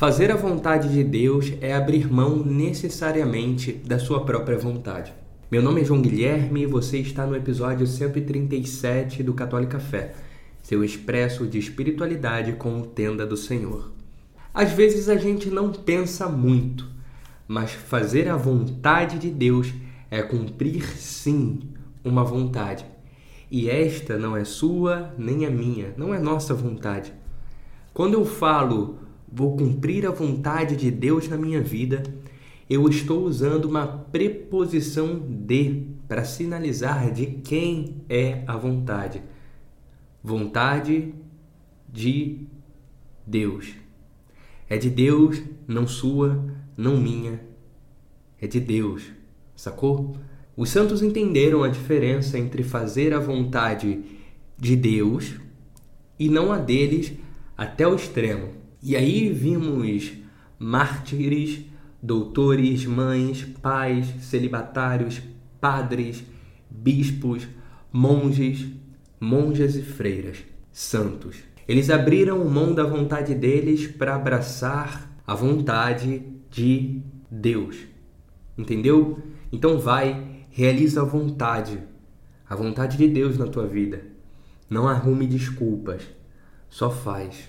Fazer a vontade de Deus é abrir mão necessariamente da sua própria vontade. Meu nome é João Guilherme e você está no episódio 137 do Católica Fé, seu expresso de espiritualidade com o tenda do Senhor. Às vezes a gente não pensa muito, mas fazer a vontade de Deus é cumprir sim uma vontade. E esta não é sua nem a minha, não é nossa vontade. Quando eu falo vou cumprir a vontade de Deus na minha vida, eu estou usando uma preposição de para sinalizar de quem é a vontade. Vontade de Deus. É de Deus, não sua, não minha. É de Deus. Sacou? Os santos entenderam a diferença entre fazer a vontade de Deus e não a deles até o extremo. E aí vimos mártires, doutores, mães, pais, celibatários, padres, bispos, monges, monjas e freiras, santos. Eles abriram mão da vontade deles para abraçar a vontade de Deus. Entendeu? Então vai, realiza a vontade, a vontade de Deus na tua vida. Não arrume desculpas, só faz.